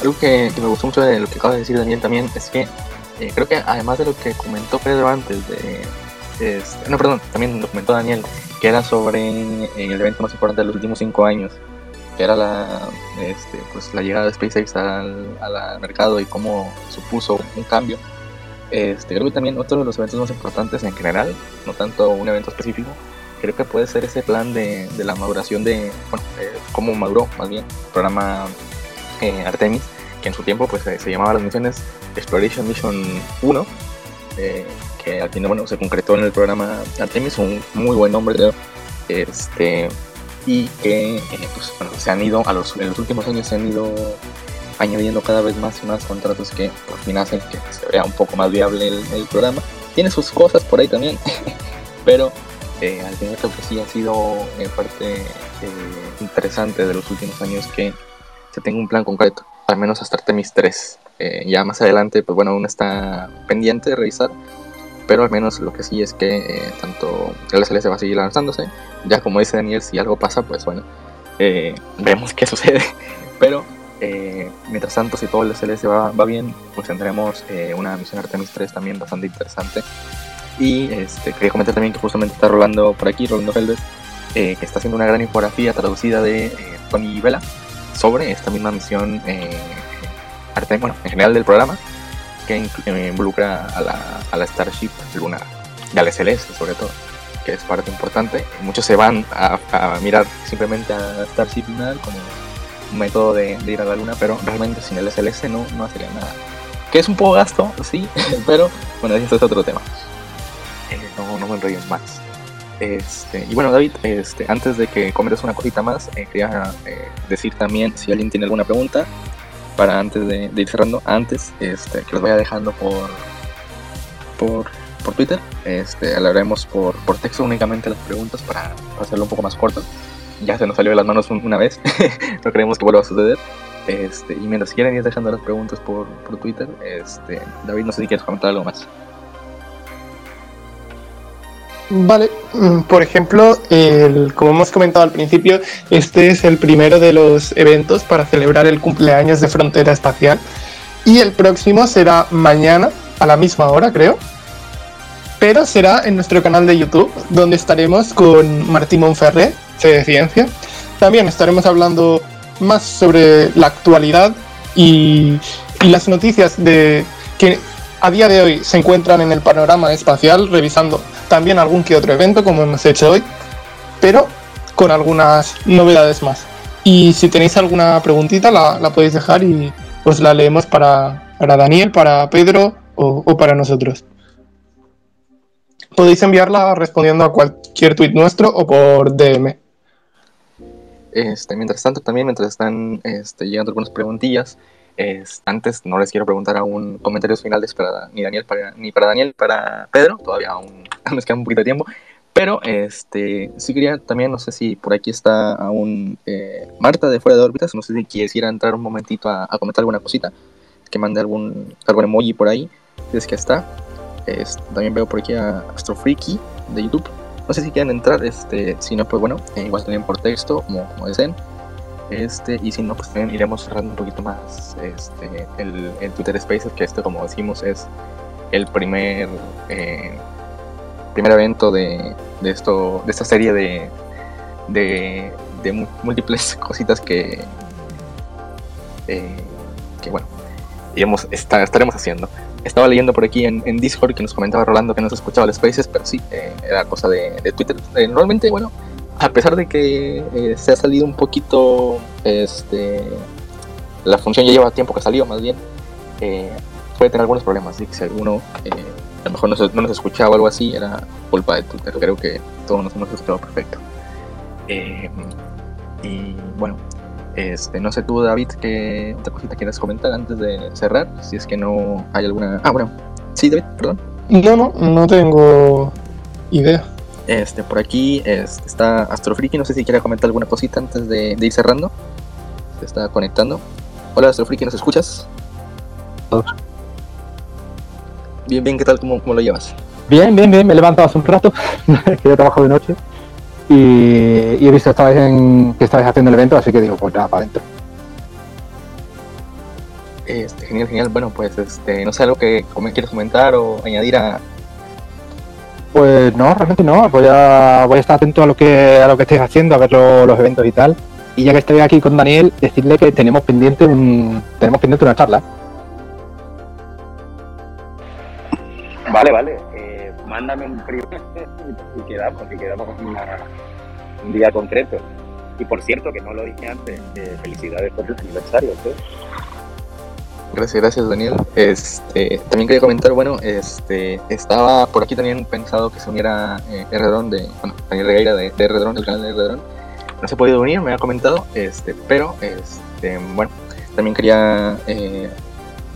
algo que, me gustó mucho de lo que acaba de decir Daniel también es que eh, creo que además de lo que comentó Pedro antes de... Este, no, perdón, también lo comentó Daniel, que era sobre el evento más importante de los últimos cinco años, que era la, este, pues, la llegada de SpaceX al, al mercado y cómo supuso un cambio. Este, creo que también otro de los eventos más importantes en general, no tanto un evento específico, creo que puede ser ese plan de, de la maduración de, bueno, eh, cómo maduró más bien el programa eh, Artemis, que en su tiempo pues se llamaba las misiones Exploration Mission 1, eh, que al final bueno, se concretó en el programa Artemis, un muy buen nombre este, y que pues, se han ido, a en los últimos años se han ido añadiendo cada vez más y más contratos que por fin hacen que se vea un poco más viable el, el programa. Tiene sus cosas por ahí también, pero eh, al final creo que sí ha sido en parte eh, interesante de los últimos años que se tenga un plan concreto, al menos hasta Artemis 3. Eh, ya más adelante, pues bueno, aún está pendiente de revisar, pero al menos lo que sí es que tanto el SLS va a seguir lanzándose. Ya como dice Daniel, si algo pasa, pues bueno, vemos qué sucede. Pero mientras tanto, si todo el SLS va, va bien, pues tendremos una misión Artemis 3 también bastante interesante y este, quería comentar también que justamente está rolando por aquí, Rolando Felves, eh, que está haciendo una gran infografía traducida de eh, Tony Vela sobre esta misma misión, eh, arte, bueno, en general del programa, que eh, involucra a la, a la Starship Lunar, y al SLS sobre todo, que es parte importante. Muchos se van a, a mirar simplemente a Starship Lunar como método de, de, ir a la Luna, pero realmente sin el SLS no, no hacería nada. Que es un poco gasto, sí, pero bueno, ese es otro tema no, no me enrollo más. Este, y bueno, David, este, antes de que comentes una cosita más, eh, quería eh, decir también si alguien tiene alguna pregunta para antes de, ir cerrando, antes este, que los vaya dejando por, por, por Twitter. Este, hablaremos por, por texto únicamente las preguntas para, hacerlo un poco más corto. Ya se nos salió de las manos una vez, no queremos que vuelva a suceder. Este, y mientras quieren ir dejando las preguntas por, por Twitter, este, David, no sé si quieres comentar algo más. Vale, mm, por ejemplo, el, como hemos comentado al principio, este es el primero de los eventos para celebrar el cumpleaños de Frontera Espacial y el próximo será mañana a la misma hora, creo. Pero será en nuestro canal de YouTube, donde estaremos con Martín Monferré, de. También estaremos hablando más sobre la actualidad y, las noticias de que a día de hoy se encuentran en el panorama espacial, revisando también algún que otro evento como hemos hecho hoy, pero con algunas novedades más. Y si tenéis alguna preguntita la, podéis dejar y os la leemos para, para Daniel, para Pedro o, o, para nosotros. Podéis enviarla respondiendo a cualquier tweet nuestro o por DM. Este, mientras tanto, también mientras están este, llegando algunas preguntillas, antes no les quiero preguntar aún comentarios finales para ni Daniel para, ni para Daniel para Pedro, todavía aún nos queda un poquito de tiempo. Pero este sí quería también, no sé si por aquí está aún eh, Marta de Fuera de Órbitas, no sé si quisiera entrar un momentito a, a comentar alguna cosita, que mande algún, algún emoji por ahí, si es que está. también veo por aquí a Astrofreaky de YouTube. No sé si quieren entrar, este, si no, pues bueno, eh, igual también por texto, como, como. Este, y si no, pues también iremos cerrando un poquito más este, el, Twitter Spaces, que esto, como decimos, es el primer, eh, primer evento de, de, esto, de esta serie de, de, múltiples cositas que, eh, que bueno, digamos, está, estaremos haciendo. Estaba leyendo por aquí en, Discord que nos comentaba Rolando que no se escuchaba el Spaces, pero sí, eh, era cosa de, Twitter. Eh, normalmente, bueno, a pesar de que eh, se ha salido un poquito, este, la función ya lleva tiempo que salió más bien, eh, puede tener algunos problemas, así si alguno eh, a lo mejor no, no, nos escuchaba o algo así, era culpa de Twitter, creo que todos nos hemos escuchado perfecto. Y bueno, este, no sé tú David, ¿qué otra cosita quieres comentar antes de cerrar? Si es que no hay alguna... Ah, bueno, sí David, perdón. No, no, no tengo idea. Este, por aquí este, está Astrofriki, no sé si quiere comentar alguna cosita antes de, de, ir cerrando. Se está conectando. Hola Astrofriki, ¿nos escuchas? Bien, bien, ¿qué tal? ¿Cómo, cómo lo llevas? Bien, bien, bien, me he levantado hace un rato, que yo trabajo de noche. Y, y he visto que estabais, en, que estabais haciendo el evento, así que digo, pues nada, para adentro. Este, genial, genial. Bueno, pues este, no sé algo que quieres comentar o añadir a. Pues no, realmente no. Voy a, voy a estar atento a lo que a lo que estéis haciendo, a ver lo- los eventos y tal. Y ya que estoy aquí con Daniel, decirle que tenemos pendiente un, tenemos pendiente una charla. Vale, vale. Mándame un privado y quedamos, y quedamos una- un día concreto. Y por cierto, que no lo dije antes, eh, felicidades por el aniversario. Gracias, gracias Daniel. Este, también quería comentar, bueno, este, estaba por aquí también pensado que se uniera eh, de, bueno, Daniel Regueira de, de del canal de Rdron. No se ha podido unir, me ha comentado, este, pero, este, bueno, también quería, eh,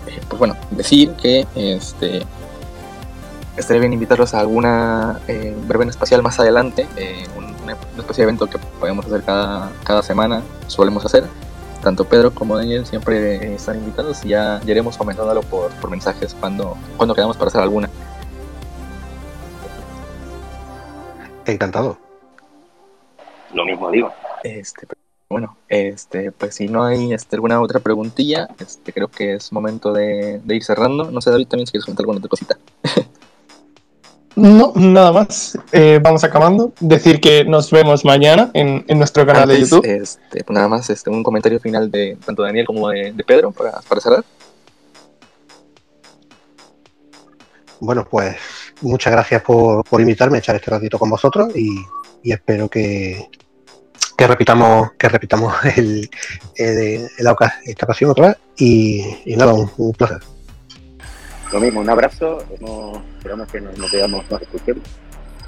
eh, pues bueno, decir que, este, estaría bien invitarlos a alguna eh, verbena espacial más adelante, eh, un, una especie de evento que podemos hacer cada, cada semana, solemos hacer tanto Pedro como Daniel siempre eh, están invitados y ya, ya iremos comentándolo por, por mensajes cuando, cuando quedamos para hacer alguna. Encantado. Lo mismo digo. Este, bueno, este, pues si no hay este, alguna otra preguntilla, este, creo que es momento de, de ir cerrando. No sé, David, también si quieres comentar alguna otra cosita. No, nada más. Eh, vamos acabando. Decir que nos vemos mañana en, en nuestro canal de YouTube. Este, pues nada más este, un comentario final de tanto de Daniel como de, de Pedro para, para cerrar. Bueno, pues muchas gracias por, por invitarme a echar este ratito con vosotros y, y espero que, que repitamos que repitamos el, el- el esta ocasión otra vez y, y nada, un, un placer. Lo mismo, un abrazo. Esperamos que nos, nos veamos, nos escuchemos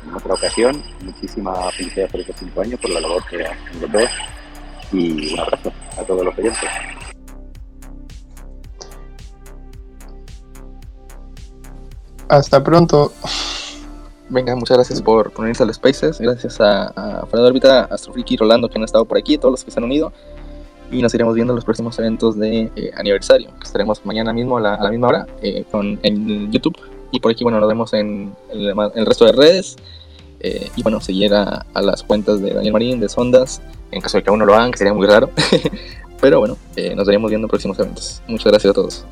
en otra ocasión. Muchísimas felicidades por estos cinco años, por la labor que hacen los dos. Y un abrazo a todos los oyentes. Hasta pronto. Venga, muchas gracias por unirse a los Spaces. Gracias a, a Fernando Orbita, Astrofriki y Rolando que han estado por aquí, todos los que se han unido. Y nos iremos viendo en los próximos eventos de eh, aniversario, que estaremos mañana mismo a la, misma hora eh, con, en YouTube. Y por aquí, bueno, nos vemos en, el, resto de redes. Eh, y bueno, seguir a, a las cuentas de Daniel Marín, de Sondas, en caso de que aún no lo hagan, que sería muy raro. Pero bueno, nos iremos viendo en próximos eventos. Muchas gracias a todos.